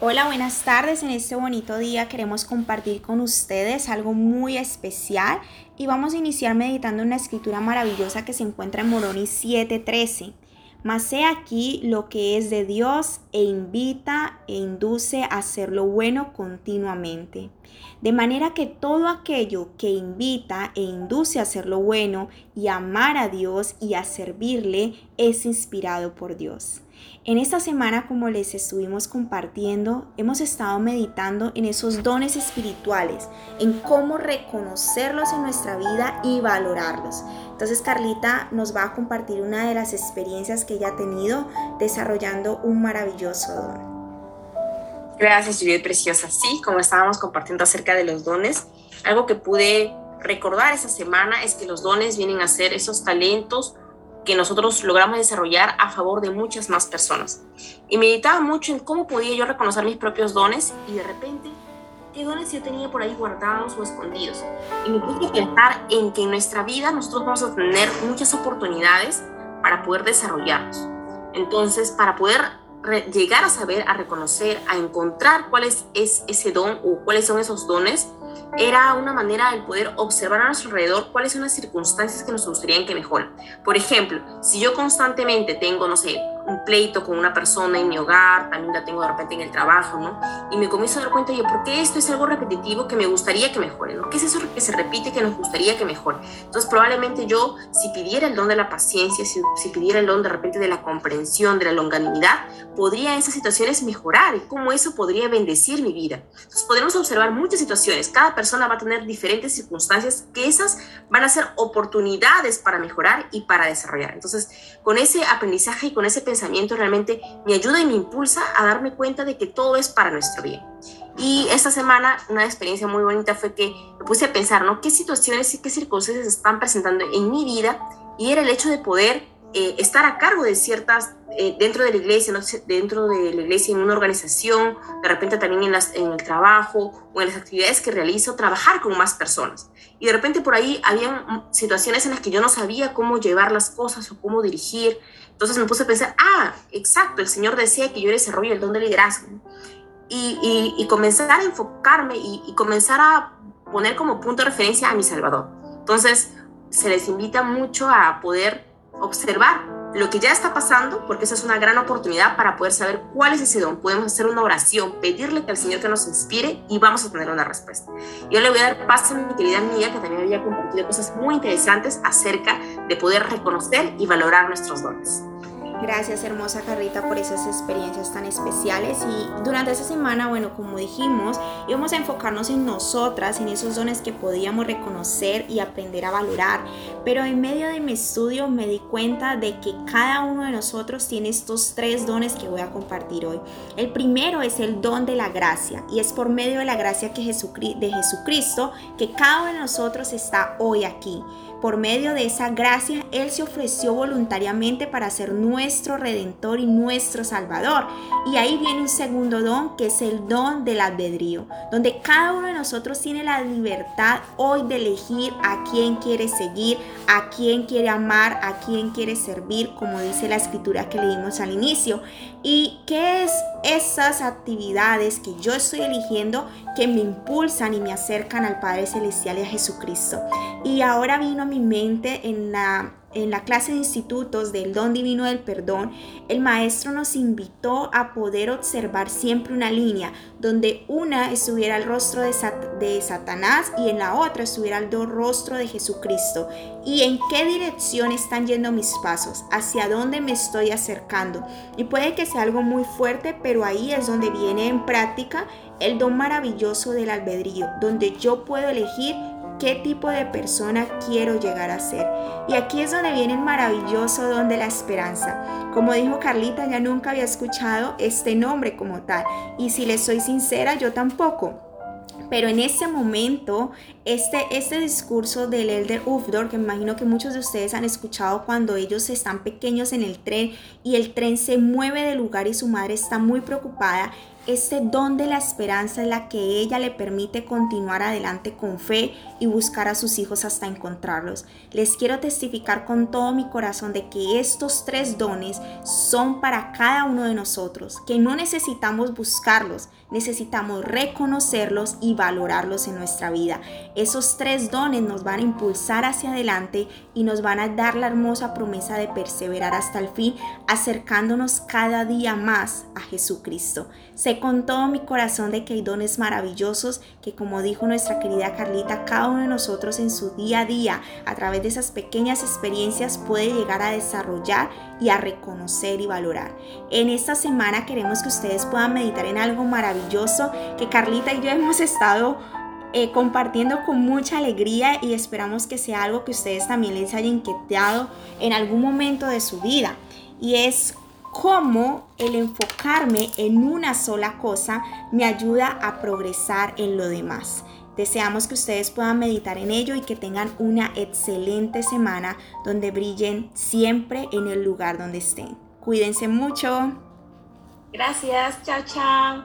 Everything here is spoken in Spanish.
Hola, buenas tardes. En este bonito día queremos compartir con ustedes algo muy especial y vamos a iniciar meditando una escritura maravillosa que se encuentra en Moroni 7:13. Mas sé aquí lo que es de Dios e invita e induce a hacer lo bueno continuamente. De manera que todo aquello que invita e induce a hacer lo bueno y amar a Dios y a servirle es inspirado por Dios. En esta semana, como les estuvimos compartiendo, hemos estado meditando en esos dones espirituales, en cómo reconocerlos en nuestra vida y valorarlos. Entonces Carlita nos va a compartir una de las experiencias que ella ha tenido desarrollando un maravilloso don. Gracias, Juliet Preciosa. Sí, como estábamos compartiendo acerca de los dones, algo que pude recordar esa semana es que los dones vienen a ser esos talentos que nosotros logramos desarrollar a favor de muchas más personas. Y meditaba mucho en cómo podía yo reconocer mis propios dones y de repente, qué dones yo tenía por ahí guardados o escondidos. Y me puse a pensar en que en nuestra vida nosotros vamos a tener muchas oportunidades para poder desarrollarlos. Entonces, para poder llegar a saber, a reconocer, a encontrar cuál es, es ese don o cuáles son esos dones, era una manera de poder observar a nuestro alrededor cuáles son las circunstancias que nos gustarían que mejoren. Por ejemplo, si yo constantemente tengo, no sé, un pleito con una persona en mi hogar, también la tengo de repente en el trabajo, ¿no? Y me comienzo a dar cuenta, yo, ¿por qué esto es algo repetitivo que me gustaría que mejore, ¿no? ¿Qué es eso que se repite que nos gustaría que mejore? Entonces, probablemente yo, si pidiera el don de la paciencia, si, si pidiera el don de repente de la comprensión, de la longanimidad, podría esas situaciones mejorar y cómo eso podría bendecir mi vida. Entonces, podemos observar muchas situaciones. Cada persona va a tener diferentes circunstancias que esas van a ser oportunidades para mejorar y para desarrollar. Entonces, con ese aprendizaje y con ese pensamiento, pensamiento realmente me ayuda y me impulsa a darme cuenta de que todo es para nuestro bien. Y esta semana una experiencia muy bonita fue que me puse a pensar, ¿no? ¿Qué situaciones y qué circunstancias están presentando en mi vida? Y era el hecho de poder eh, estar a cargo de ciertas, eh, dentro de la iglesia, ¿no? dentro de la iglesia, en una organización, de repente también en, el trabajo o en las actividades que realizo, trabajar con más personas. Y de repente por ahí habían situaciones en las que yo no sabía cómo llevar las cosas o cómo dirigir. Entonces me puse a pensar, ah, exacto, el Señor decía que yo desarrollo el don de liderazgo. Y, y, comenzar a enfocarme y, y, comenzar a poner como punto de referencia a mi Salvador. Entonces, se les invita mucho a poder observar lo que ya está pasando, porque esa es una gran oportunidad para poder saber cuál es ese don. Podemos hacer una oración, pedirle al Señor que nos inspire y vamos a tener una respuesta. Yo le voy a dar paso a mi querida amiga que también había compartido cosas muy interesantes acerca de poder reconocer y valorar nuestros dones. Gracias hermosa Carrita por esas experiencias tan especiales y durante esa semana, bueno, como dijimos, íbamos a enfocarnos en nosotras, en esos dones que podíamos reconocer y aprender a valorar. Pero en medio de mi estudio me di cuenta de que cada uno de nosotros tiene estos tres dones que voy a compartir hoy. El primero es el don de la gracia y es por medio de la gracia que de Jesucristo que cada uno de nosotros está hoy aquí. Por medio de esa gracia, Él se ofreció voluntariamente para ser nuestro redentor y nuestro salvador. Y ahí viene un segundo don, que es el don del albedrío, donde cada uno de nosotros tiene la libertad hoy de elegir a quién quiere seguir, a quién quiere amar, a quién quiere servir, como dice la escritura que leímos al inicio. ¿Y qué es esas actividades que yo estoy eligiendo que me impulsan y me acercan al Padre Celestial y a Jesucristo? Y ahora vino a mi mente en la en la clase de institutos del don divino del perdón, el maestro nos invitó a poder observar siempre una línea donde una estuviera el rostro de, Satanás y en la otra estuviera el rostro de Jesucristo. ¿Y en qué dirección están yendo mis pasos? ¿Hacia dónde me estoy acercando? Y puede que sea algo muy fuerte, pero ahí es donde viene en práctica el don maravilloso del albedrío, donde yo puedo elegir qué tipo de persona quiero llegar a ser. Y aquí es donde viene el maravilloso don de la esperanza. Como dijo Carlita, ya nunca había escuchado este nombre como tal. Y si le soy sincera, yo tampoco. Pero en ese momento, este, este discurso del Elder Ufdor, que imagino que muchos de ustedes han escuchado cuando ellos están pequeños en el tren y el tren se mueve de lugar y su madre está muy preocupada, Este don de la esperanza es la que ella le permite continuar adelante con fe y buscar a sus hijos hasta encontrarlos. Les quiero testificar con todo mi corazón de que estos tres dones son para cada uno de nosotros, que no necesitamos buscarlos, necesitamos reconocerlos y valorarlos en nuestra vida. Esos tres dones nos van a impulsar hacia adelante y nos van a dar la hermosa promesa de perseverar hasta el fin, acercándonos cada día más a Jesucristo. Con todo mi corazón de que hay dones maravillosos que como dijo nuestra querida Carlita, cada uno de nosotros en su día a día, a través de esas pequeñas experiencias, puede llegar a desarrollar y a reconocer y valorar. En esta semana queremos que ustedes puedan meditar en algo maravilloso que Carlita y yo hemos estado eh, compartiendo con mucha alegría y esperamos que sea algo que ustedes también les haya inquietado en algún momento de su vida. Y es cómo el enfocarme en una sola cosa me ayuda a progresar en lo demás. Deseamos que ustedes puedan meditar en ello y que tengan una excelente semana donde brillen siempre en el lugar donde estén. Cuídense mucho. Gracias, chao, chao.